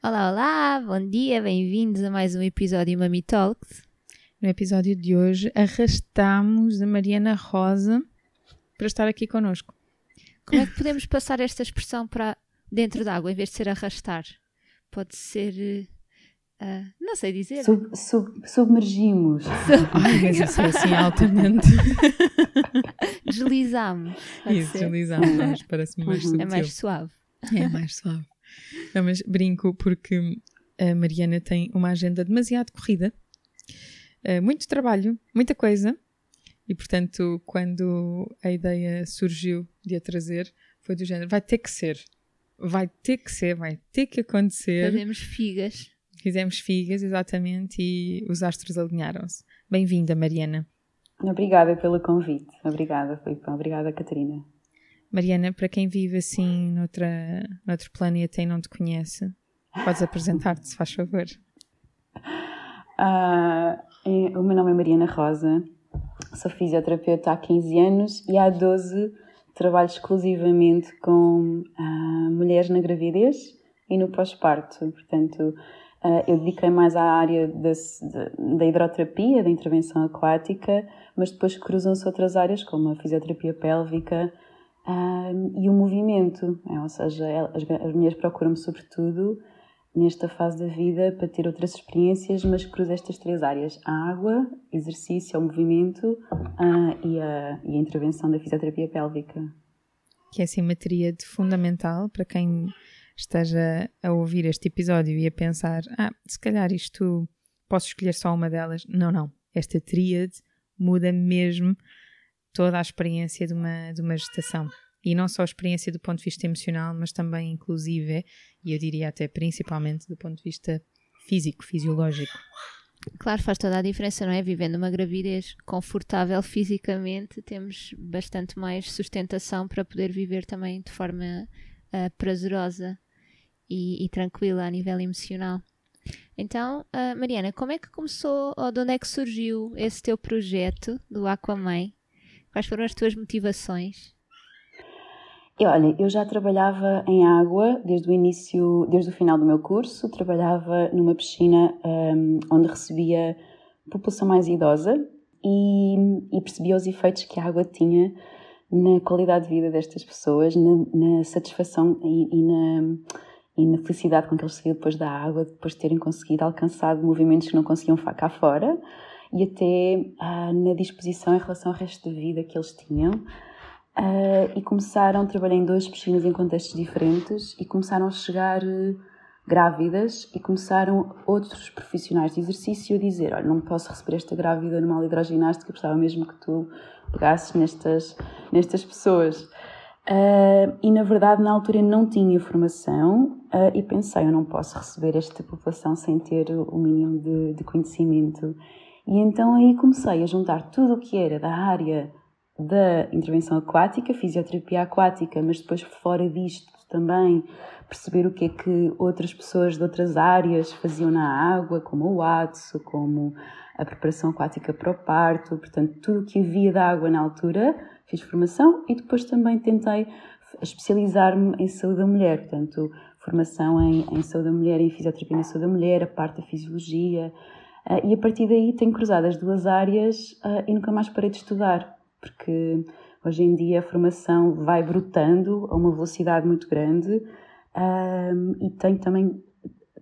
Olá, olá, bom dia, bem-vindos a mais um episódio Mami Talks. No episódio de hoje, arrastamos a Mariana Rosa para estar aqui connosco. Como é que podemos passar esta expressão para dentro d'água em vez de ser arrastar? Pode ser. Uh, não sei dizer. Sub, sub, submergimos. Ai, mas isso é assim altamente. Deslizamos. Isso, ser? deslizamos, parece-me mais uhum. É mais suave. É mais suave. Não, mas brinco porque a Mariana tem uma agenda demasiado corrida, uh, muito trabalho, muita coisa, e portanto, quando a ideia surgiu de a trazer, foi do género: vai ter que ser, vai ter que ser, vai ter que acontecer. Fazemos figas. Fizemos figas, exatamente, e os astros alinharam-se. Bem-vinda, Mariana. Obrigada pelo convite. Obrigada, Filipe. Obrigada, Catarina. Mariana, para quem vive assim noutra, noutro planeta e não te conhece, podes apresentar-te, se faz favor. Uh, o meu nome é Mariana Rosa, Sou fisioterapeuta há 15 anos e há 12 trabalho exclusivamente com uh, mulheres na gravidez e no pós-parto. Portanto, uh, eu dediquei mais à área da, da hidroterapia, da intervenção aquática, mas depois cruzam-se outras áreas como a fisioterapia pélvica uh, e o movimento. É, ou seja, as, as mulheres procuram-me sobretudo nesta fase da vida para ter outras experiências, mas cruza estas três áreas: a água, exercício, o movimento uh, e, a, e a intervenção da fisioterapia pélvica. Que é assim uma tríade fundamental para quem esteja a ouvir este episódio e a pensar: ah, se calhar isto posso escolher só uma delas. Não, não. Esta tríade muda mesmo toda a experiência de uma, de uma gestação e não só a experiência do ponto de vista emocional, mas também inclusive, e eu diria até principalmente do ponto de vista físico, fisiológico. Claro, faz toda a diferença, não é? Vivendo uma gravidez confortável fisicamente, temos bastante mais sustentação para poder viver também de forma uh, prazerosa e, e, tranquila a nível emocional. Então, uh, Mariana, como é que começou ou de onde é que surgiu esse teu projeto do Aquamãe? Quais foram as tuas motivações? E olha, eu já trabalhava em água desde o início, desde o final do meu curso. Trabalhava numa piscina um, onde recebia população mais idosa e, e, percebia os efeitos que a água tinha na qualidade de vida destas pessoas, na, na satisfação e, e, na, e, na, felicidade com que eles saíam depois da água, depois de terem conseguido alcançar movimentos que não conseguiam cá fora e até ah, na disposição em relação ao resto da vida que eles tinham. Uh, e começaram, trabalhar em duas piscinas em contextos diferentes e começaram a chegar uh, grávidas e começaram outros profissionais de exercício a dizer, olha, não posso receber esta grávida numa aula hidroginástica, gostava mesmo que tu pegasses nestas, nestas pessoas. Uh, e na verdade, na altura não tinha informação uh, e pensei, eu não posso receber esta população sem ter o mínimo de, de conhecimento. E então aí comecei a juntar tudo o que era da área da intervenção aquática, fisioterapia aquática, mas depois fora disto também perceber o que é que outras pessoas de outras áreas faziam na água, como o ATSO, como a preparação aquática para o parto, portanto, tudo o que havia da água na altura, fiz formação e depois também tentei especializar-me em saúde da mulher, portanto, formação em, em saúde da mulher, em fisioterapia na saúde da mulher, a parte da fisiologia, e a partir daí tenho cruzado as duas áreas uh, e nunca mais parei de estudar porque hoje em dia a formação vai brotando a uma velocidade muito grande um, e tenho também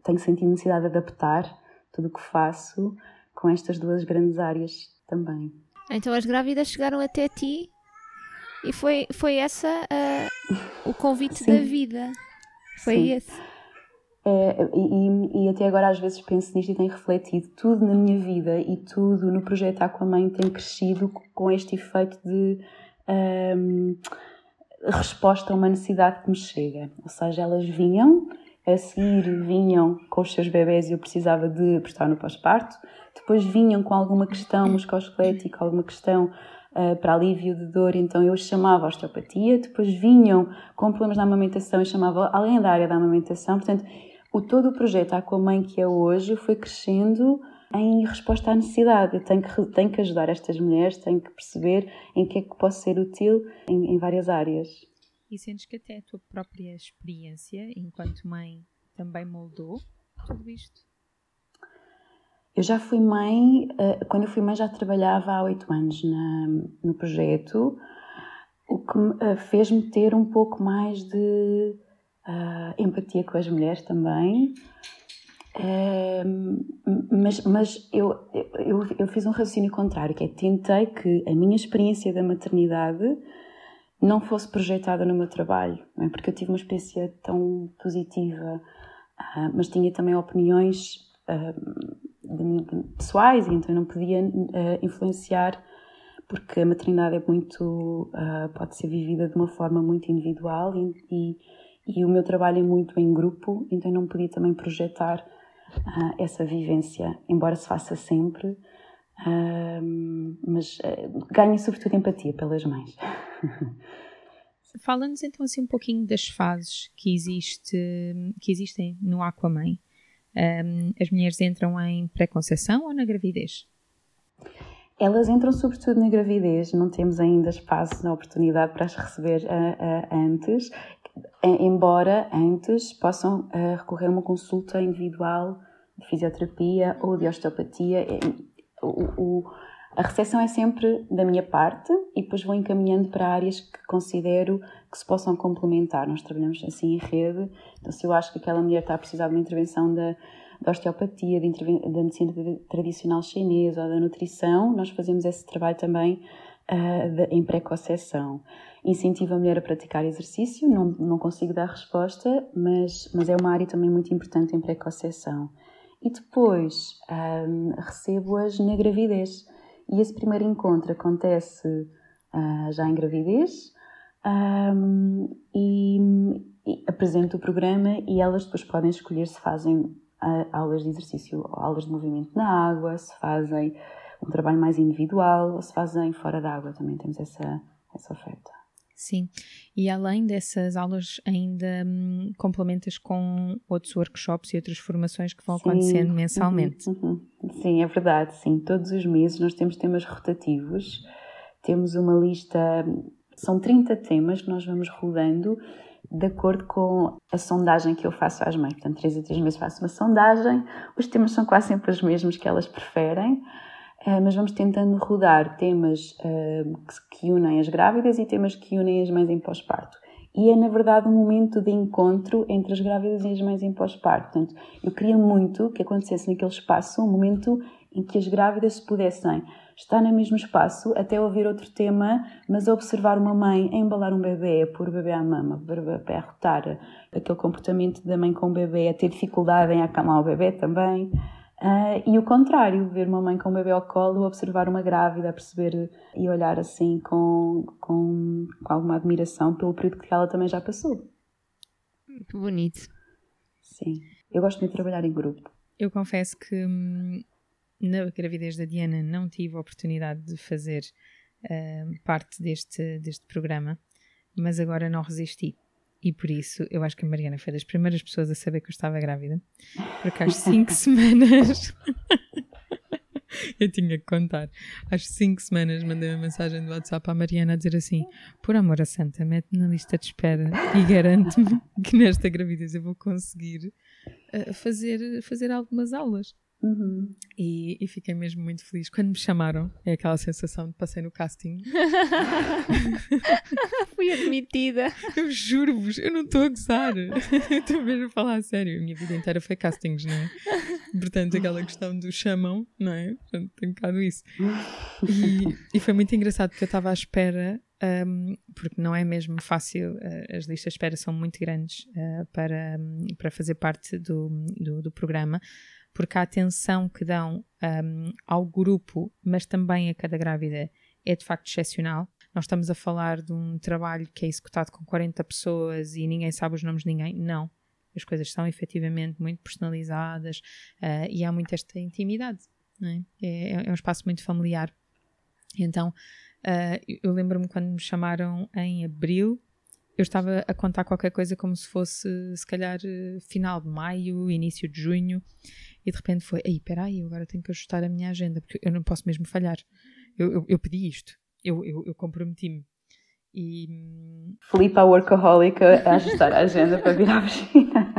tenho sentido necessidade de adaptar tudo o que faço com estas duas grandes áreas também. Então as grávidas chegaram até ti e foi, foi essa uh, o convite da vida. Foi Sim. esse. É, e, e, até agora às vezes penso nisto e tenho refletido. Tudo na minha vida e tudo no projeto Aquamãe tem crescido com este efeito de um, resposta a uma necessidade que me chega. Ou seja, elas vinham, a seguir vinham com os seus bebés e eu precisava de prestar no pós-parto. Depois vinham com alguma questão musculoesquelética, alguma questão uh, para alívio de dor, então eu chamava a osteopatia. Depois vinham com problemas na amamentação e chamava alguém da área da amamentação. Portanto, o todo o projeto Aquamãe que é hoje foi crescendo em resposta à necessidade. Eu tenho que, tenho que ajudar estas mulheres, tenho que perceber em que é que posso ser útil em, em várias áreas. E sentes que até a tua própria experiência enquanto mãe também moldou tudo isto? Eu já fui mãe, eh, quando eu fui mãe já trabalhava há oito anos na, no projeto, o que eh, fez-me ter um pouco mais de uh, empatia com as mulheres também. Uh, mas mas eu, eu, eu fiz um raciocínio contrário, que é tentei que a minha experiência da maternidade não fosse projetada no meu trabalho, é? porque eu tive uma experiência tão positiva, uh, mas tinha também opiniões de, de, pessoais, então eu não podia uh, influenciar, porque a maternidade é muito, uh, pode ser vivida de uma forma muito individual e, e, e, o meu trabalho é muito em grupo, então não podia também projetar uh, essa vivência, embora se faça sempre, mas ganho sobretudo empatia pelas mães. Fala-nos então assim um pouquinho das fases que, existe, que existem no Aquamãe um, as mulheres entram em pré-conceição ou na gravidez? Elas entram sobretudo na gravidez, não temos ainda espaço na oportunidade para as receber uh, uh, antes, embora antes possam uh, recorrer a uma consulta individual de fisioterapia ou de osteopatia. O, o, a recepção é sempre da minha parte e depois vou encaminhando para áreas que considero que se possam complementar. Nós trabalhamos assim em rede, então se eu acho que aquela mulher está a precisar de uma intervenção da, da osteopatia, de da medicina tradicional chinesa ou da nutrição, nós fazemos esse trabalho também uh, de, em pré-conceição. Incentivo a mulher a praticar exercício, não, não consigo dar resposta, mas, mas é uma área também muito importante em pré-conceição. E depois um, ah, recebo-as na gravidez e esse primeiro encontro acontece uh, já em gravidez um, e, e, apresento o programa e elas depois podem escolher se fazem uh, aulas de exercício aulas de movimento na água, se fazem um trabalho mais individual ou se fazem fora da água. Também temos essa, essa oferta. Sim, e além dessas aulas, ainda hum, complementas com outros workshops e outras formações que vão sim. acontecendo mensalmente. Uhum, uhum. Sim, é verdade, sim. Todos os meses nós temos temas rotativos, temos uma lista, são 30 temas que nós vamos rodando de acordo com a sondagem que eu faço às mães. Portanto, três a três meses faço uma sondagem, os temas são quase sempre os mesmos que elas preferem. Uh, mas vamos tentando rodar temas uh, que, unem as grávidas e temas que unem as mães em pós-parto. E é, na verdade, um momento de encontro entre as grávidas e as mães em pós-parto. Portanto, eu queria muito que acontecesse naquele espaço um momento em que as grávidas se pudessem estar no mesmo espaço até ouvir outro tema, mas a observar uma mãe a embalar um bebê, a pôr o bebê à mama, a rotar aquele comportamento da mãe com o bebê, a ter dificuldade em acalmar o bebê também. Uh, e o contrário, ver uma mãe com um bebê ao colo, observar uma grávida, perceber e olhar assim com, com, com alguma admiração pelo período que ela também já passou. Muito bonito. Sim, eu gosto muito de trabalhar em grupo. Eu confesso que hum, na gravidez da Diana não tive a oportunidade de fazer uh, parte deste, deste programa, mas agora não resisti e por isso eu acho que a Mariana foi das primeiras pessoas a saber que eu estava grávida, porque às 5 semanas. eu tinha que contar. Às 5 semanas mandei uma mensagem do WhatsApp à Mariana a dizer assim: Por amor a santa, mete na lista de espera e garante-me que nesta gravidez eu vou conseguir uh, fazer, fazer algumas aulas. Uhum. E, e, fiquei mesmo muito feliz. Quando me chamaram, é aquela sensação de passei no casting. Fui admitida. Eu juro-vos, eu não estou a gozar. Estou mesmo a falar a sério. A minha vida inteira foi castings, não é? Portanto, aquela questão do chamam, não é? Portanto, tem um bocado isso. E, e foi muito engraçado porque eu estava à espera um, porque não é mesmo fácil, uh, as listas de espera são muito grandes uh, para, um, para fazer parte do, do, do, programa, porque a atenção que dão um, ao grupo, mas também a cada grávida, é de facto excepcional. Nós estamos a falar de um trabalho que é executado com 40 pessoas e ninguém sabe os nomes de ninguém. Não. As coisas são efetivamente muito personalizadas uh, e há muito esta intimidade. É? É, é? um espaço muito familiar. Então, uh, eu lembro-me quando me chamaram em abril, eu estava a contar qualquer coisa como se fosse, se calhar, final de maio, início de junho, e de repente foi: Ei, peraí, eu agora tenho que ajustar a minha agenda, porque eu não posso mesmo falhar. Eu, eu, eu pedi isto, eu, eu, eu comprometi-me. E... A workaholic, a ajustar a agenda para vir à piscina.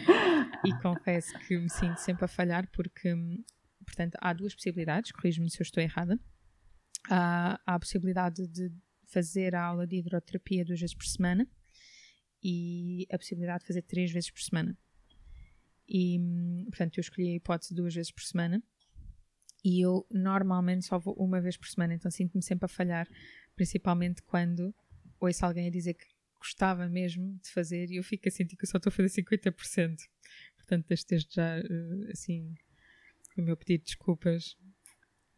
e confesso que me sinto sempre a falhar porque, portanto, há duas possibilidades, corrijo-me se eu estou errada. Há, há a possibilidade de fazer a aula de hidroterapia duas vezes por semana e a possibilidade de fazer três vezes por semana. E, portanto, eu escolhi a hipótese duas vezes por semana e eu normalmente só vou uma vez por semana, então sinto-me sempre a falhar, principalmente quando ouço alguém a dizer que gostava mesmo de fazer e eu fico a sentir que eu só estou a fazer 50%. Portanto, desde já, eh, assim, o meu pedido de desculpas,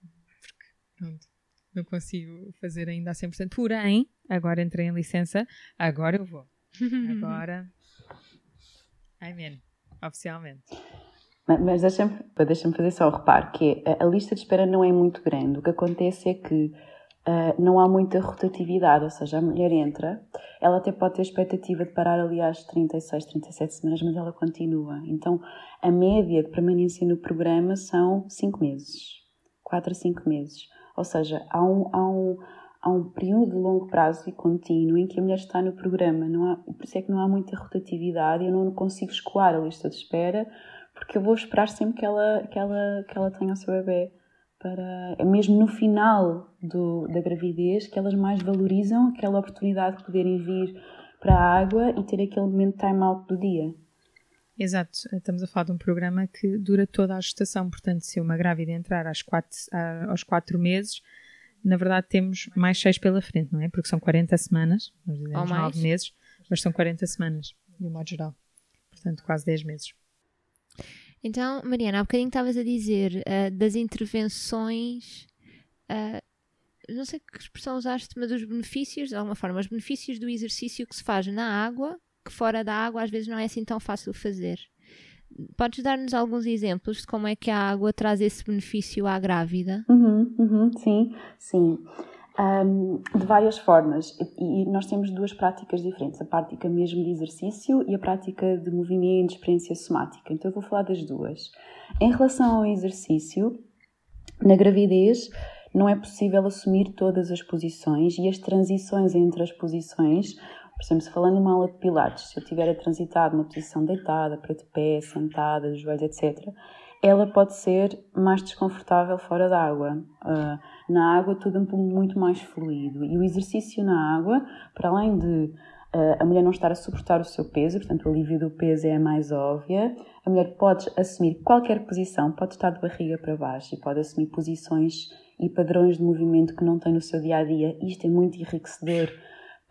porque pronto, não consigo fazer ainda a 100%. Porém, agora entrei em licença, agora eu vou. Agora, amém, oficialmente. Mas deixa-me deixa fazer só o reparo, que é, a lista de espera não é muito grande. O que acontece é que uh, não há muita rotatividade, ou seja, a mulher entra, ela até pode ter expectativa de parar ali às 36, 37 semanas, mas ela continua. Então, a média de permanência no programa são 5 meses, 4 a 5 meses. Ou seja, há um, há um, há um período de longo prazo e contínuo em que a mulher está no programa. Não há, por isso é que não há muita rotatividade, eu não consigo escoar a lista de espera porque eu vou esperar sempre que ela, que ela, que ela tenha o seu bebê. Para, é mesmo no final do, da gravidez que elas mais valorizam aquela oportunidade de poderem vir para a água e ter aquele momento time out do dia. Exato, estamos a falar de um programa que dura toda a gestação, portanto, se uma grávida entrar às quatro, aos 4 meses, na verdade temos mais 6 pela frente, não é? Porque são 40 semanas, nós dizemos 9 meses, mas são 40 semanas, de um modo geral. Portanto, quase 10 meses. Então, Mariana, há bocadinho estavas a dizer uh, das intervenções, uh, não sei que expressão usaste, mas os benefícios, de alguma forma, os benefícios do exercício que se faz na água, que fora da água às vezes não é assim tão fácil fazer. Podes dar-nos alguns exemplos de como é que a água traz esse benefício à grávida? Uhum, uhum, sim, sim um, de várias formas. E nós temos duas práticas diferentes: a prática mesmo de exercício e a prática de movimento, experiência somática. Então eu vou falar das duas. Em relação ao exercício, na gravidez não é possível assumir todas as posições e as transições entre as posições. Por exemplo, se falando numa aula de pilates, se eu tiver a transitar numa posição deitada, para de pé, sentada, de joelhos, etc., ela pode ser mais desconfortável fora da água. Uh, na água tudo é muito mais fluido e o exercício na água, para além de uh, a mulher não estar a suportar o seu peso, portanto o alívio do peso é a mais óbvia, a mulher pode assumir qualquer posição, pode estar de barriga para baixo e pode assumir posições e padrões de movimento que não tem no seu dia a dia. Isto é muito enriquecedor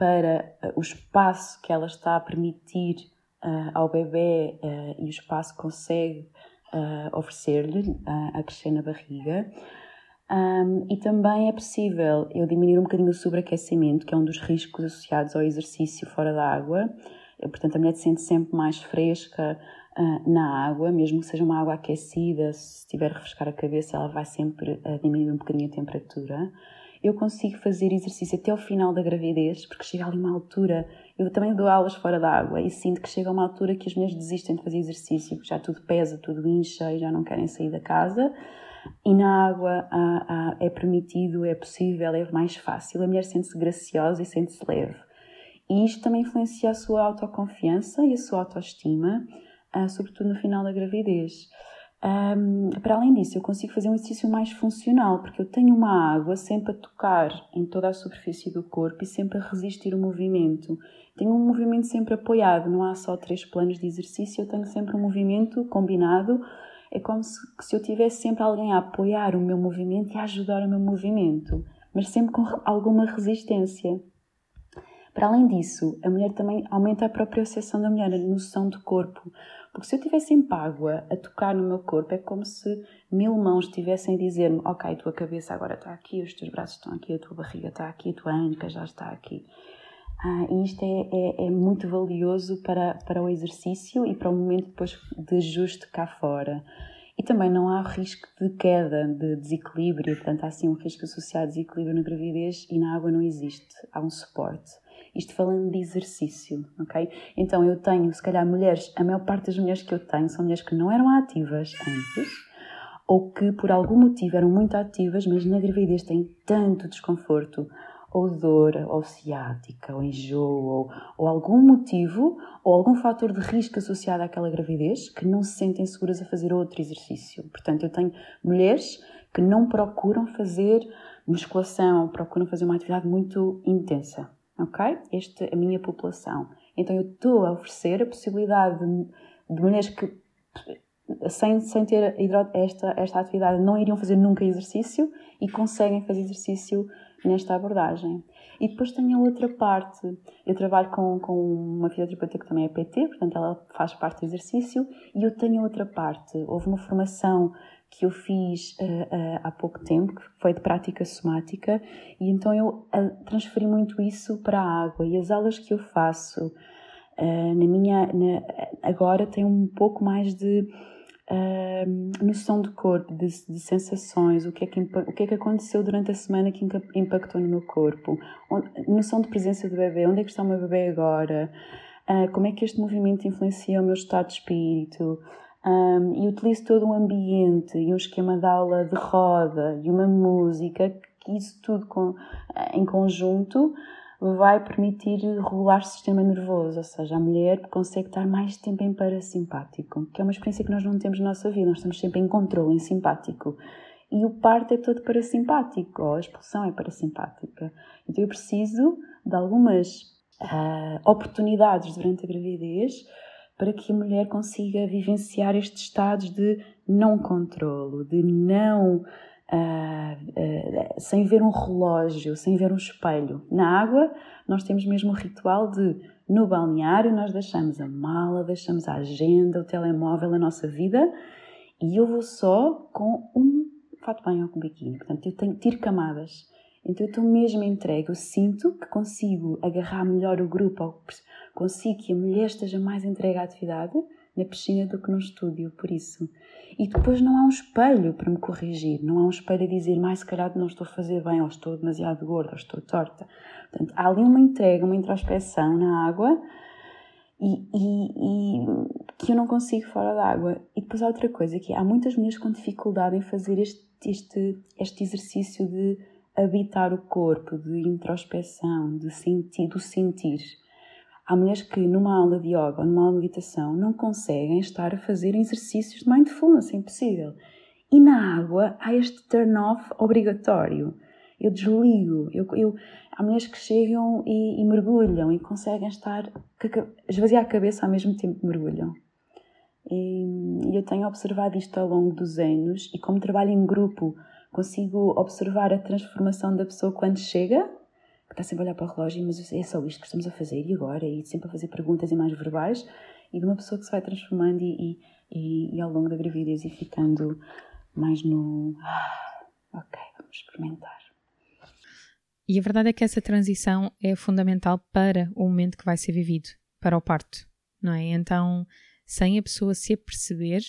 para uh, o espaço que ela está a permitir ao bebê e o espaço que consegue uh, oferecer-lhe a, crescer na barriga. Um, e também é possível eu diminuir um bocadinho o sobreaquecimento, que é um dos riscos associados ao exercício fora da água. Portanto, a mulher se sente sempre mais fresca uh, na água, mesmo que seja uma água aquecida, se estiver a refrescar a cabeça, ela vai sempre uh, diminuir um bocadinho a temperatura. Eu consigo fazer exercício até ao final da gravidez, porque chega ali uma altura eu também dou aulas fora da água e sinto que chega uma altura que as mulheres desistem de fazer exercício, porque já tudo pesa, tudo incha e já não querem sair da casa. E na água ah, ah, é permitido, é possível, é mais fácil. A mulher sente-se graciosa e sente-se leve. E isto também influencia a sua autoconfiança e a sua autoestima, ah, sobretudo no final da gravidez. Um, para além disso, eu consigo fazer um exercício mais funcional, porque eu tenho uma água sempre a tocar em toda a superfície do corpo e sempre a resistir o movimento. Tenho um movimento sempre apoiado, não há só três planos de exercício, eu tenho sempre um movimento combinado. É como se, se eu tivesse sempre alguém a apoiar o meu movimento e a ajudar o meu movimento, mas sempre com alguma resistência. Para além disso, a mulher também aumenta a própria percepção da mulher, a noção do corpo. Porque se eu estivesse em págua a tocar no meu corpo, é como se mil mãos estivessem a dizer-me: Ok, a tua cabeça agora está aqui, os teus braços estão aqui, a tua barriga está aqui, a tua anca já está aqui. Ah, e isto é, é, é, muito valioso para, para o exercício e para o momento depois de ajuste cá fora. E também não há risco de queda, de desequilíbrio, portanto, há sim um risco associado a desequilíbrio na gravidez e na água não existe, há um suporte. Isto falando de exercício, ok? Então eu tenho, se calhar, mulheres, a maior parte das mulheres que eu tenho são mulheres que não eram ativas antes, ou que por algum motivo eram muito ativas, mas na gravidez têm tanto desconforto, ou dor, ou ciática, ou enjoo, ou, ou algum motivo, ou algum fator de risco associado àquela gravidez, que não se sentem seguras a fazer outro exercício. Portanto, eu tenho mulheres que não procuram fazer musculação, procuram fazer uma atividade muito intensa, ok? Esta é a minha população. Então, eu estou a oferecer a possibilidade de, de mulheres que sem, sem ter esta, esta atividade não iriam fazer nunca exercício e conseguem fazer exercício nesta abordagem. E depois tenho a outra parte. Eu trabalho com, com uma fisioterapeuta que também é PT, portanto ela faz parte do exercício, e eu tenho outra parte. Houve uma formação que eu fiz uh, uh, há pouco tempo, que foi de prática somática, e então eu uh, transferi muito isso para a água. E as aulas que eu faço na minha. Na, agora têm um pouco mais de noção do corpo, de, de, sensações, o que, é que, o que é que aconteceu durante a semana que impactou no meu corpo, onde, noção de presença do bebê, onde é que está o meu bebê agora, como é que este movimento influencia o meu estado de espírito. Um, e utilizo todo um ambiente e um esquema de aula de roda e uma música, que isso tudo com, em conjunto vai permitir regular o sistema nervoso, ou seja, a mulher consegue estar mais tempo em parasimpático, que é uma experiência que nós não temos na nossa vida, nós estamos sempre em controle, em simpático. E o parto é todo parasimpático, ou a expulsão é parasimpática. Então eu preciso de algumas uh, oportunidades durante a gravidez para que a mulher consiga vivenciar estes estados de não controlo, de não Uh, uh, sem ver um relógio, sem ver um espelho. Na água, nós temos mesmo o ritual de, no balneário, nós deixamos a mala, deixamos a agenda, o telemóvel, a nossa vida, e eu vou só com um fato bem ou com biquíni. Portanto, eu tenho, tiro camadas. Então, eu estou mesmo entregue. Eu sinto que consigo agarrar melhor o grupo, consigo que a mulher esteja mais entregue à atividade na piscina do que no estúdio, por isso. E depois não há um espelho para me corrigir, não há um espelho a dizer, mais se calhar não estou a fazer bem, ou estou demasiado gorda, ou estou torta. Portanto, há ali uma entrega, uma introspeção na água e, e, e, que eu não consigo fora da água. E depois há outra coisa, que é, há muitas mulheres com dificuldade em fazer este, este, este exercício de habitar o corpo, de introspeção, de sentir, do sentir. Há mulheres que numa aula de yoga ou numa aula de meditação não conseguem estar a fazer exercícios de mindfulness, é impossível. E na água há este turn-off obrigatório. Eu desligo. Eu, eu, há mulheres que chegam e, e mergulham e conseguem estar, esvaziar a cabeça ao mesmo tempo que mergulham. E eu tenho observado isto ao longo dos anos e como trabalho em grupo consigo observar a transformação da pessoa quando chega que está sempre a olhar para o relógio, mas é só isto que estamos a fazer, e agora? E sempre a fazer perguntas e mais verbais, e de uma pessoa que se vai transformando e, e, e ao longo da gravidez e ficando mais no. Ah, ok, vamos experimentar. E a verdade é que essa transição é fundamental para o momento que vai ser vivido, para o parto, não é? Então, sem a pessoa se aperceber,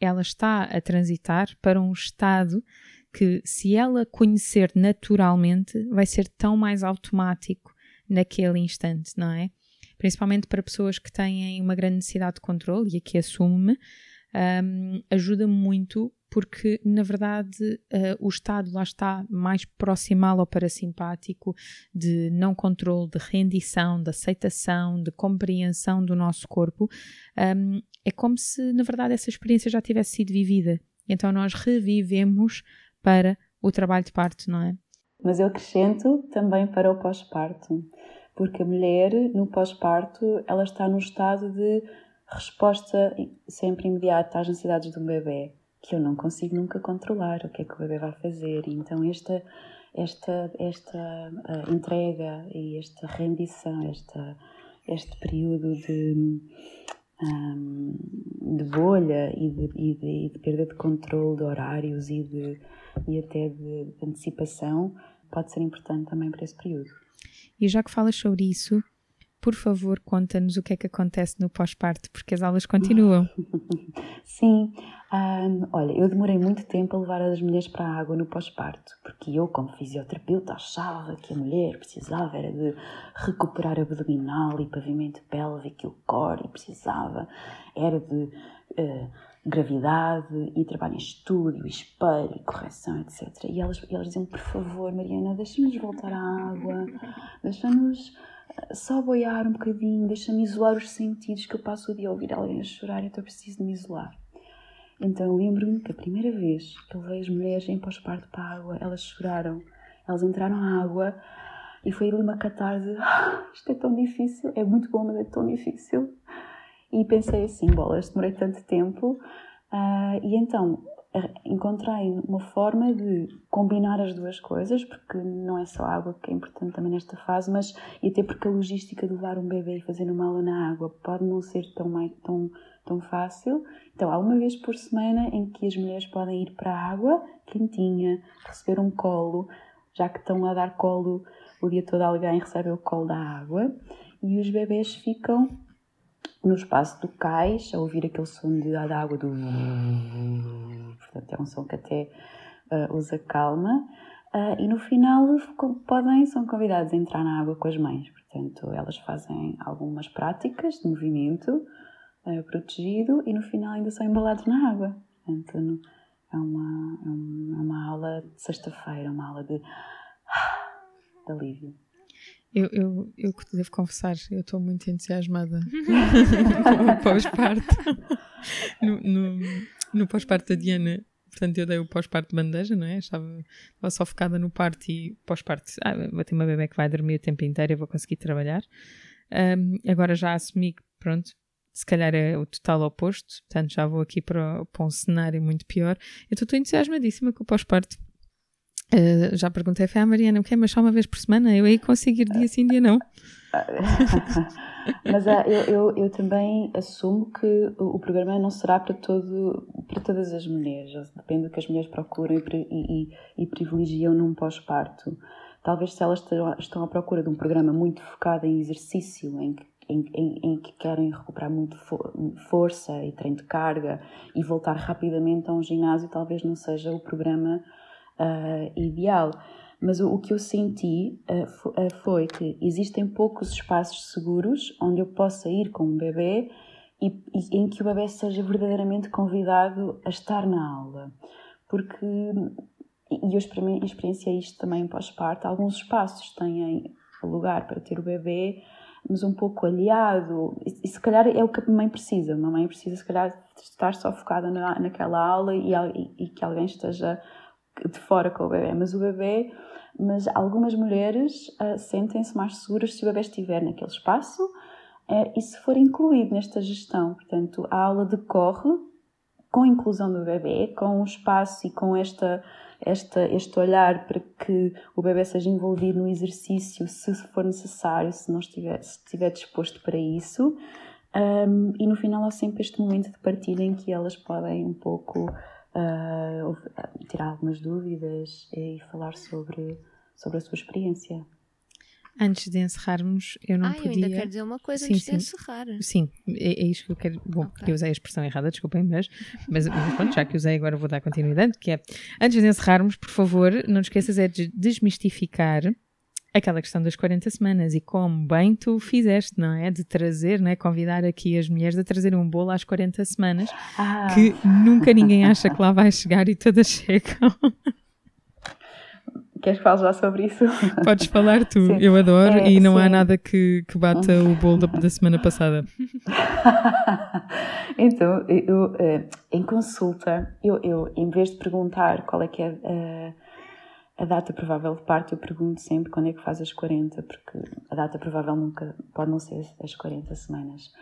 ela está a transitar para um estado que se ela conhecer naturalmente, vai ser tão mais automático naquele instante, não é? Principalmente para pessoas que têm uma grande necessidade de controle e aqui assume, um, ajuda muito porque na verdade uh, o estado lá está mais proximal ao parasimpático de não controle, de rendição, de aceitação, de compreensão do nosso corpo. Um, é como se na verdade essa experiência já tivesse sido vivida. Então nós revivemos para o trabalho de parto, não é? Mas eu acrescento também para o pós-parto, porque a mulher no pós-parto ela está num estado de resposta sempre imediata às necessidades do bebê, que eu não consigo nunca controlar o que é que o bebê vai fazer. Então esta esta, esta uh, entrega e esta rendição, esta, este período de, de bolha e de, e, de, e de, perda de controle de horários e, de, e até de, de antecipação pode ser importante também para esse período. E já que falas sobre isso, por favor, conta-nos o que é que acontece no pós-parto, porque as aulas continuam. Sim, um, olha, eu demorei muito tempo a levar as mulheres para a água no pós-parto, porque eu, como fisioterapeuta, achava que a mulher precisava era de recuperar abdominal e pavimento pélvico e o core, e precisava era de uh, gravidade e trabalho em estúdio, espelho, correção, etc. E elas, elas diziam, por favor, Mariana, deixa-nos voltar à água, deixa-nos só boiar um bocadinho, deixa-me isolar os sentidos, que eu passo o dia a ouvir alguém a chorar, então eu preciso de me isolar. Então lembro-me que a primeira vez que eu levei as mulheres em pós-parto para a água, elas choraram, elas entraram à água e foi ali uma catarse, ah, isto é tão difícil, é muito bom, mas é tão difícil. E pensei assim, bolas, demorei tanto tempo. Uh, e então encontrei uma forma de combinar as duas coisas, porque não é só água que é importante também nesta fase, mas e até porque a logística de levar um bebê e fazer uma aula na água pode não ser tão, tão, tão fácil. Então, há uma vez por semana em que as mulheres podem ir para a água quentinha, receber um colo, já que estão a dar colo o dia todo alguém recebe o colo da água, e os bebês ficam no espaço do cais, a ouvir aquele som de, água do. Portanto, é um som que até uh, os acalma. Uh, e no final podem, são convidados a entrar na água com as mães. Portanto, elas fazem algumas práticas de movimento uh, protegido e no final ainda são embalados na água. Portanto, é uma, é uma aula de sexta-feira, uma aula de, de alívio. Eu, eu, eu devo confessar, eu estou muito entusiasmada com o pós-parto. No, no, no pós-parto da Diana, portanto, eu dei o pós-parto de bandeja, não é? Estava, estava só focada no parto e pós-parto, ah, vou ter uma bebê que vai dormir o tempo inteiro, eu vou conseguir trabalhar. Um, agora já assumi que, pronto, se calhar é o total oposto, portanto já vou aqui para, para um cenário muito pior. Eu estou entusiasmadíssima com o pós-parto. Uh, já perguntei foi à Mariana, o que é, mas só uma vez por semana? Eu aí consigo ir dia sim, dia não. mas uh, eu, eu, eu, também assumo que o, programa não será para, todo, para todas as mulheres. Depende do que as mulheres procuram e, e, e privilegiam num pós-parto. Talvez se elas estão, estão à procura de um programa muito focado em exercício, em que em, em, em, que querem recuperar muito força e treino de carga e voltar rapidamente a um ginásio, talvez não seja o programa uh, ideal. Mas o, o, que eu senti uh, foi que existem poucos espaços seguros onde eu possa ir com um bebê e, e, em que o bebê seja verdadeiramente convidado a estar na aula. Porque, e eu experienciei isto também pós-parto, alguns espaços têm lugar para ter o bebê, mas um pouco aliado. E, e, se calhar é o que a mãe precisa. A mãe precisa, se calhar, estar só focada na, naquela aula e, e, e que alguém esteja de fora com o bebê, mas o bebê, mas algumas mulheres uh, sentem-se mais seguras se o bebê estiver naquele espaço uh, e se for incluído nesta gestão. Portanto, a aula decorre com a inclusão do bebê, com o espaço e com esta, esta, este olhar para que o bebê seja envolvido no exercício, se for necessário, se não estiver, se estiver disposto para isso. Um, e no final há sempre este momento de partilha em que elas podem um pouco uh, tirar algumas dúvidas e falar sobre, sobre a sua experiência. Antes de encerrarmos, eu não ah, podia. Eu ainda quero dizer uma coisa sim, antes sim. de encerrar. Sim, é, é isto que eu quero. Bom, okay. eu usei a expressão errada, desculpem, mas, mas, mas pronto, já que usei, agora vou dar continuidade. Que é antes de encerrarmos, por favor, não te esqueças é de desmistificar aquela questão das 40 semanas e como bem tu fizeste, não é? De trazer, não é? Convidar aqui as mulheres a trazer um bolo às 40 semanas ah. que nunca ninguém acha que lá vai chegar e todas chegam. Queres que fale já sobre isso? Podes falar tu, sim. eu adoro é, e não sim. há nada que, que bata o bolo da, da semana passada. então, eu, eh, em consulta, eu, eu, em vez de perguntar qual é que é uh, a data provável de parto, eu pergunto sempre quando é que faz as 40, porque a data provável nunca pode não ser as 40 semanas.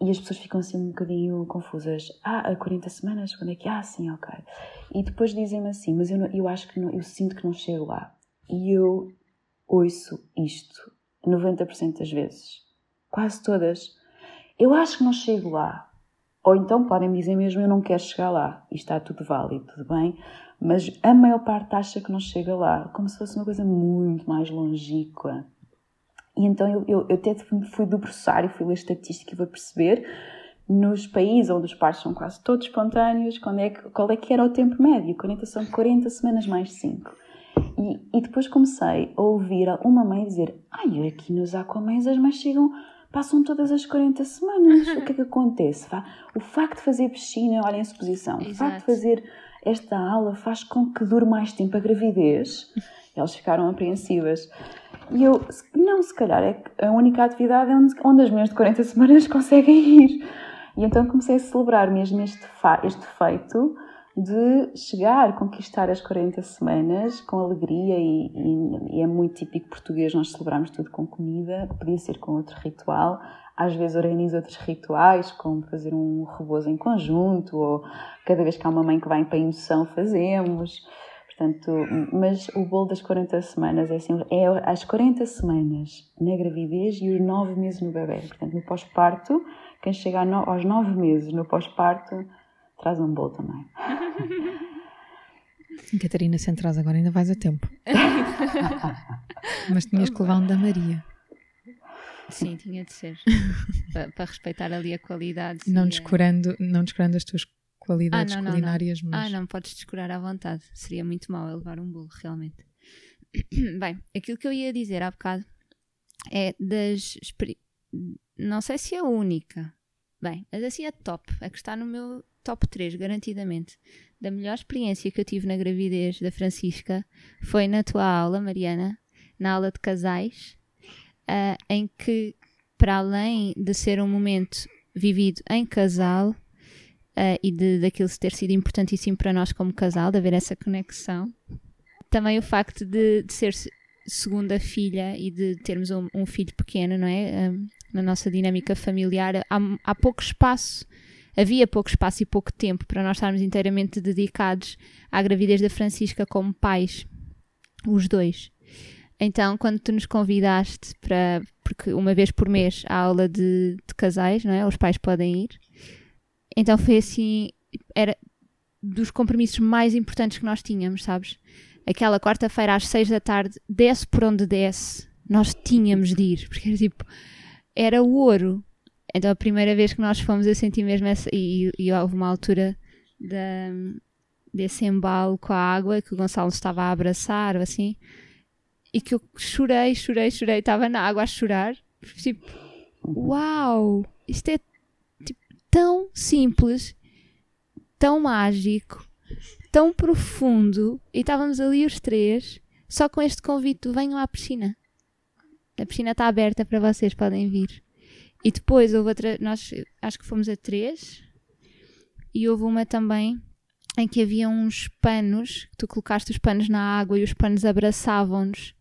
E as pessoas ficam assim um bocadinho confusas. Ah, a 40 semanas? Quando é que? Ah, sim, ok. E depois dizem-me assim, mas eu, não, eu acho que não, eu sinto que não chego lá. E eu ouço isto 90% das vezes. Quase todas. Eu acho que não chego lá. Ou então podem dizer mesmo eu não quero chegar lá. E está tudo válido, tudo bem. Mas a maior parte acha que não chega lá. Como se fosse uma coisa muito mais longínqua. E então eu, eu, eu até fui debruçar e fui ler estatística e vou perceber nos países onde os partos são quase todos espontâneos, quando é que, qual é que era o tempo médio? 40 são 40 semanas mais 5. E, e depois comecei a ouvir uma mãe dizer: Ai, aqui nos Aquamães as mães chegam, passam todas as 40 semanas. o que é que acontece? O facto de fazer piscina, olha em suposição, o facto de fazer esta aula faz com que dure mais tempo a gravidez. Elas ficaram apreensivas. E eu, não, se calhar é a única atividade onde, onde as mães de 40 semanas conseguem ir. E então comecei a celebrar mesmo este, este feito de chegar, conquistar as 40 semanas com alegria e, e, e, é muito típico português nós celebramos tudo com comida, podia ser com outro ritual, às vezes organizo outros rituais, como fazer um rebozo em conjunto, ou cada vez que há uma mãe que vai para a emoção fazemos, portanto, mas o bolo das 40 semanas é assim, é as 40 semanas na gravidez e os 9 meses no bebê, portanto no pós-parto, quem chega aos 9 meses no pós-parto traz um bolo também. Catarina, se entras agora ainda vais a tempo. Mas tinhas que levar um da Maria. Sim, tinha de ser. para, para, respeitar ali a qualidade. Não descurando, não descurando as tuas qualidades ah, não, culinárias. Não, não. Mas... Ah, não podes descurar à vontade. Seria muito mau eu levar um bolo, realmente. Bem, aquilo que eu ia dizer há bocado é das. Não sei se é a única. Bem, mas assim é top. A que está no meu top 3, garantidamente, da melhor experiência que eu tive na gravidez da Francisca foi na tua aula, Mariana, na aula de casais, uh, em que, para além de ser um momento vivido em casal uh, e de daquilo ter sido importantíssimo para nós como casal, de haver essa conexão, também o facto de, de ser segunda filha e de termos um, um filho pequeno, não é? Um, na nossa dinâmica familiar, há, há pouco espaço havia pouco espaço e pouco tempo para nós estarmos inteiramente dedicados à gravidez da Francisca como pais, os dois. Então, quando tu nos convidaste para. Porque uma vez por mês há aula de, de casais, não é? Os pais podem ir. Então foi assim. Era dos compromissos mais importantes que nós tínhamos, sabes? Aquela quarta-feira às seis da tarde, desce por onde desce, nós tínhamos de ir, porque era tipo. Era o ouro. Então a primeira vez que nós fomos eu senti mesmo essa. E, e houve uma altura da, desse embalo com a água que o Gonçalo estava a abraçar ou assim. E que eu chorei, chorei, chorei. Estava na água a chorar. Tipo, uau! Isto é tipo, tão simples, tão mágico, tão profundo. E estávamos ali os três, só com este convite: venham à piscina. A piscina está aberta para vocês, podem vir. E depois houve outra, nós acho que fomos a três, e houve uma também em que havia uns panos, tu colocaste os panos na água e os panos abraçavam-nos.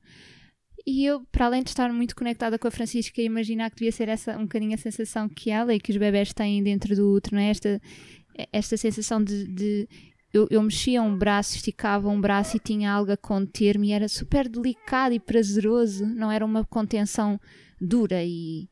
E eu, para além de estar muito conectada com a Francisca, imaginar que devia ser essa um bocadinho a sensação que ela e que os bebés têm dentro do útero, não é? Esta, esta sensação de, de eu, eu, mexia um braço, esticava um braço e tinha algo a conter-me, era super delicado e prazeroso, não era uma contenção dura e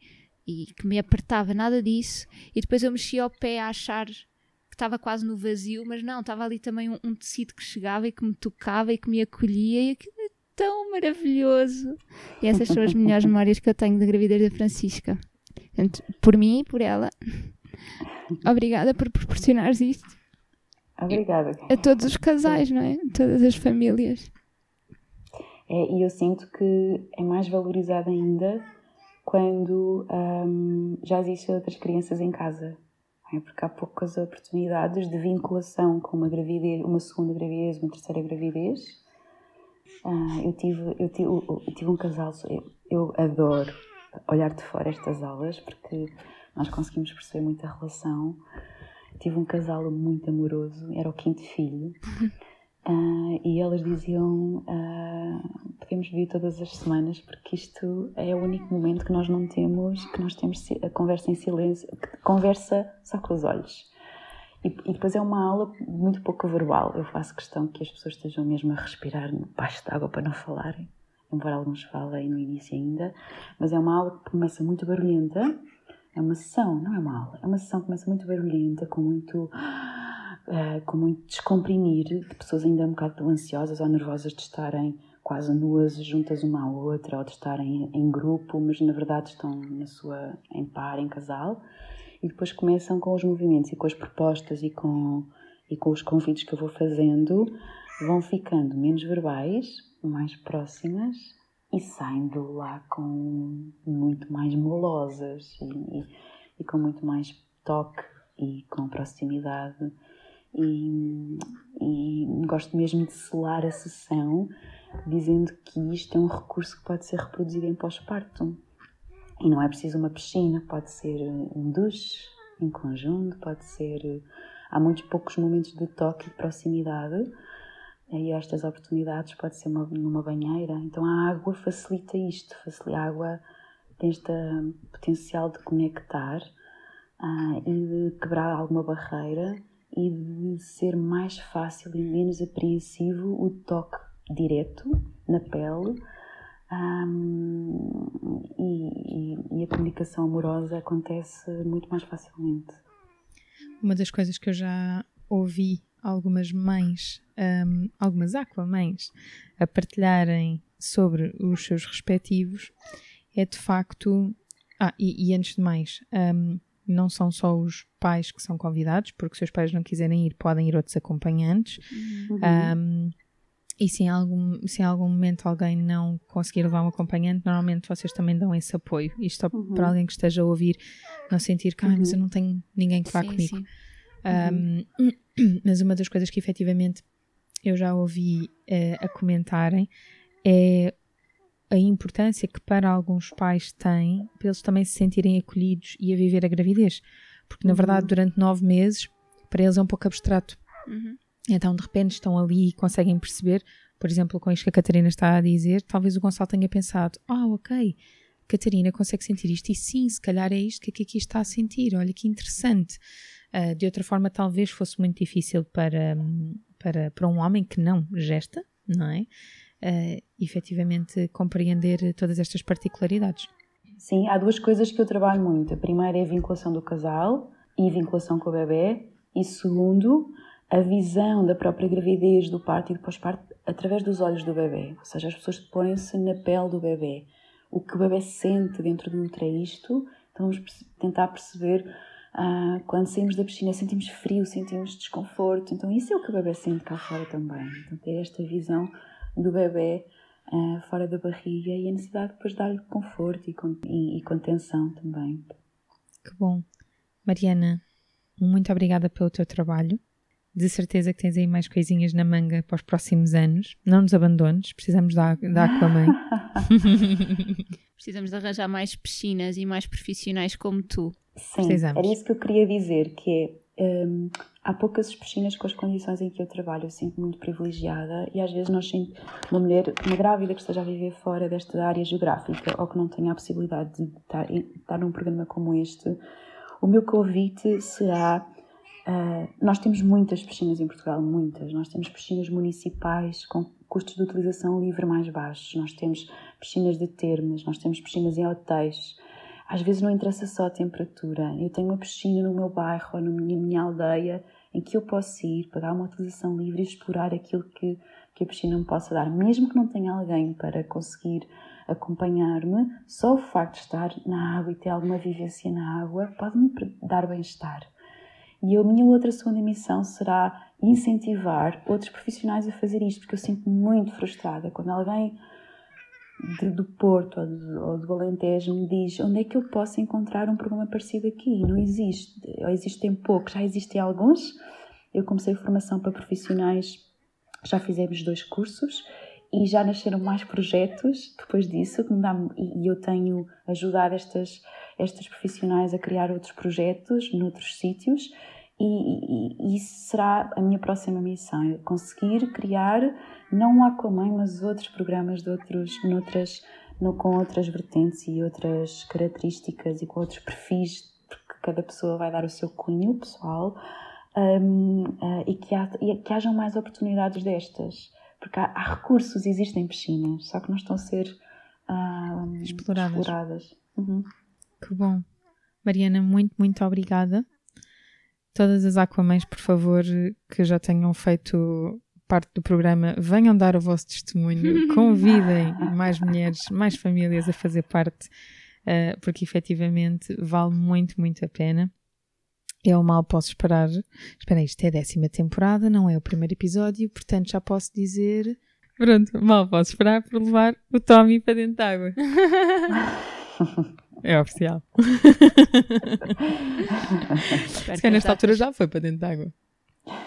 e que me apertava, nada disso. E depois eu mexia ao pé a achar que estava quase no vazio, mas não, estava ali também um, um, tecido que chegava e que me tocava e que me acolhia e aquilo tão maravilhoso. E essas são as melhores memórias que eu tenho da gravidez da Francisca. Portanto, por mim e por ela. Obrigada por proporcionares isto. Obrigada. A todos os casais, não é? Todas as famílias. É, e eu sinto que é mais valorizado ainda quando um, já existem outras crianças em casa. É? Porque há poucas oportunidades de vinculação com uma gravidez, uma segunda gravidez, uma terceira gravidez. Uh, eu, tive, eu, tive, eu tive um casal, eu, eu adoro olhar de fora estas aulas porque nós conseguimos perceber muita relação. Tive um casal muito amoroso, era o quinto filho. Uh, e elas diziam: uh, podemos vir todas as semanas, porque isto é o único momento que nós não temos, que nós temos a conversa em silêncio, conversa só com os olhos. E, e, depois é uma aula muito pouco verbal. Eu faço questão que as pessoas estejam mesmo a respirar baixo d'água para não falarem, embora alguns falem no início ainda. Mas é uma aula que começa muito barulhenta. É uma sessão, não é uma aula. É uma sessão que começa muito barulhenta, com muito. Uh, com muito descomprimir, de pessoas ainda um bocado ansiosas ou nervosas de estarem quase nuas juntas uma à outra ou de estarem em grupo, mas na verdade estão na sua em par, em casal. E depois começam com os movimentos e com as propostas e com e com os convites que eu vou fazendo, vão ficando menos verbais, mais próximas e saindo lá com muito mais molosas e, e, e com muito mais toque e com proximidade. E, e gosto mesmo de selar a sessão dizendo que isto é um recurso que pode ser reproduzido em pós-parto. E não é preciso uma piscina, pode ser um duche em conjunto, pode ser. Há muitos poucos momentos de toque e de proximidade, e estas oportunidades pode ser uma, numa banheira. Então a água facilita isto, facilita, a água tem este potencial de conectar ah, e de quebrar alguma barreira e de ser mais fácil e menos apreensivo o toque direto na pele e, e, a comunicação amorosa acontece muito mais facilmente. Uma das coisas que eu já ouvi algumas mães, um, algumas aquamães, a partilharem sobre os seus respectivos é de facto. Ah, e, e antes de mais, um, não são só os pais que são convidados, porque se os pais não quiserem ir, podem ir outros acompanhantes. Uhum. Um, e se em, algum, se em algum momento alguém não conseguir levar um acompanhante, normalmente vocês também dão esse apoio. Isto uhum. para alguém que esteja a ouvir, não sentir que, ah, mas eu não tenho ninguém que vá sim, comigo. Sim. Um, uhum. Mas uma das coisas que efetivamente eu já ouvi uh, a comentarem é a importância que para alguns pais tem para eles também se sentirem acolhidos e a viver a gravidez. Porque, na uhum. verdade, durante nove meses, para eles é um pouco abstrato. Uhum. Então, de repente, estão ali e conseguem perceber, por exemplo, com isto que a Catarina está a dizer, talvez o Gonçalo tenha pensado: ah, ok, Catarina consegue sentir isto, e sim, se calhar é isto que aqui está a sentir, olha que interessante. Uh, de outra forma, talvez fosse muito difícil para, para, para um homem que não gesta, não é? Uh, efetivamente compreender todas estas particularidades. Sim, há duas coisas que eu trabalho muito. A primeira é a vinculação do casal e vinculação com o bebê, e segundo, a visão da própria gravidez, do parto e do pós-parto através dos olhos do bebê. Ou seja, as pessoas põem-se na pele do bebê. O que o bebê sente dentro útero é isto. Então vamos tentar perceber ah, quando saímos da piscina sentimos frio, sentimos desconforto. Então isso é o que o bebê sente cá fora também. Então ter esta visão do bebê ah, fora da barriga e a necessidade depois de dar-lhe conforto e, e, e contenção também. Que bom. Mariana, muito obrigada pelo teu trabalho de certeza que tens aí mais coisinhas na manga para os próximos anos. Não nos abandones, precisamos da, da Aquaman. precisamos de arranjar mais piscinas e mais profissionais como tu. Sim, precisamos. era isso que eu queria dizer, que é, um, há poucas piscinas com as condições em que eu trabalho, eu sinto muito privilegiada e às vezes nós sinto uma mulher, uma grávida que esteja a viver fora desta área geográfica ou que não tenha a possibilidade de estar, estar num programa como este, o meu convite será Uh, nós temos muitas piscinas em Portugal, muitas. Nós temos piscinas municipais com custos de utilização livre mais baixos, nós temos piscinas de termas, nós temos piscinas em hotéis. Às vezes não interessa só a temperatura. Eu tenho uma piscina no meu bairro ou na minha, aldeia em que eu posso ir, pagar uma utilização livre e explorar aquilo que, que a piscina me possa dar. Mesmo que não tenha alguém para conseguir acompanhar-me, só o facto de estar na água e ter alguma vivência na água pode-me dar bem-estar. E a minha outra segunda missão será incentivar outros profissionais a fazer isto, porque eu sinto muito frustrada quando alguém de, do Porto ou, de, ou do Alentejo me diz onde é que eu posso encontrar um programa parecido aqui. Não existe, ou existem poucos, já existem alguns. Eu comecei formação para profissionais, já fizemos dois cursos e já nasceram mais projetos depois disso, dá, e eu tenho ajudado estas, estas profissionais a criar outros projetos noutros sítios e, e, isso será a minha próxima missão, é conseguir criar não um Aquaman, mas outros programas de outros, noutras, no, com outras vertentes e outras características e com outros perfis, porque cada pessoa vai dar o seu cunho pessoal um, uh, e, que há, e que hajam mais oportunidades destas. Porque há, há, recursos, existem piscinas, só que não estão a ser uh, exploradas. exploradas. Uhum. Que bom. Mariana, muito, muito obrigada. Todas as Aquamães, por favor, que já tenham feito parte do programa, venham dar o vosso testemunho, convidem mais mulheres, mais famílias a fazer parte, uh, porque efetivamente vale muito, muito a pena. Eu mal posso esperar. Espera isto é a décima temporada, não é o primeiro episódio, portanto já posso dizer. Pronto, mal posso esperar por levar o Tommy para dentro da água. é oficial. se calhar nesta altura já foi para dentro da água.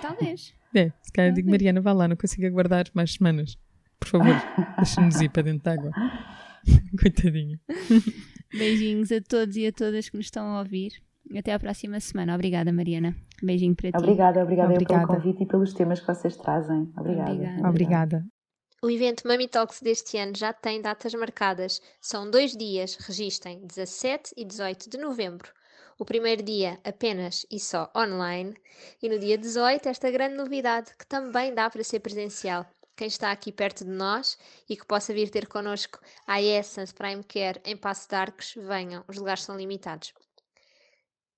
Talvez. É, se calhar digo, Mariana, vá lá, não consigo aguardar mais semanas. Por favor, deixa-nos ir para dentro da água. Coitadinho. Beijinhos a todos e a todas que nos estão a ouvir. Até à próxima semana. Obrigada, Mariana. Beijinho para ti. Obrigada, obrigada, obrigada. pelo convite e pelos temas que vocês trazem. Obrigada. Obrigada. obrigada. O evento Mami Talks deste ano já tem datas marcadas. São dois dias, registem 17 e 18 de novembro. O primeiro dia apenas e só online, e no dia 18 esta grande novidade que também dá para ser presencial. Quem está aqui perto de nós e que possa vir ter connosco a Essence Prime Care em Passo de Arcos, venham, os lugares são limitados.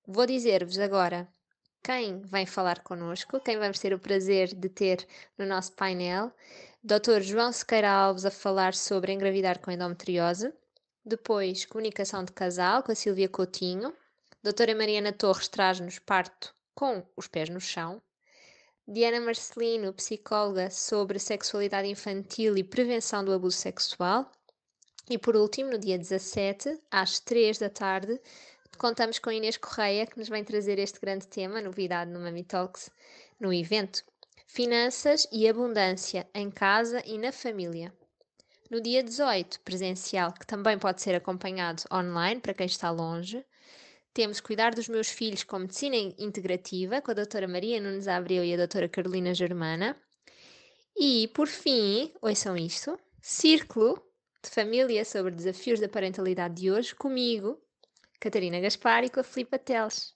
Vou dizer-vos agora quem vem falar connosco, quem vamos ter o prazer de ter no nosso painel. Dr. João Sequeira Alves a falar sobre engravidar com endometriose. Depois, comunicação de casal com a Silvia Coutinho. Doutora Mariana Torres traz-nos parto com os pés no chão. Diana Marcelino, psicóloga sobre sexualidade infantil e prevenção do abuso sexual. E por último, no dia 17, às 3 da tarde, contamos com Inês Correia, que nos vem trazer este grande tema, novidade no Mami Talks, no evento. Finanças e abundância em casa e na família. No dia 18, presencial, que também pode ser acompanhado online para quem está longe, temos Cuidar dos Meus Filhos com Medicina Integrativa, com a doutora Maria Nunes Abreu e a doutora Carolina Germana. E, por fim, ouçam isto, Círculo de Família sobre Desafios da Parentalidade de hoje, comigo, Catarina Gaspar e com a Filipa Teles.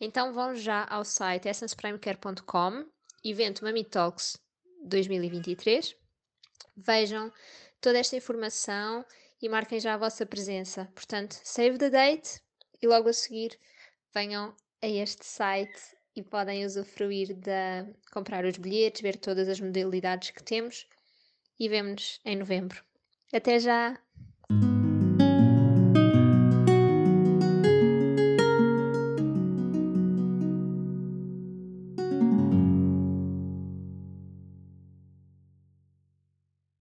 Então vão já ao site essenceprimecare.com, evento Mami Talks 2023. Vejam toda esta informação e marquem já a vossa presença. Portanto, save the date e logo a seguir venham a este site e podem usufruir de comprar os bilhetes, ver todas as modalidades que temos e vemo-nos em novembro. Até já!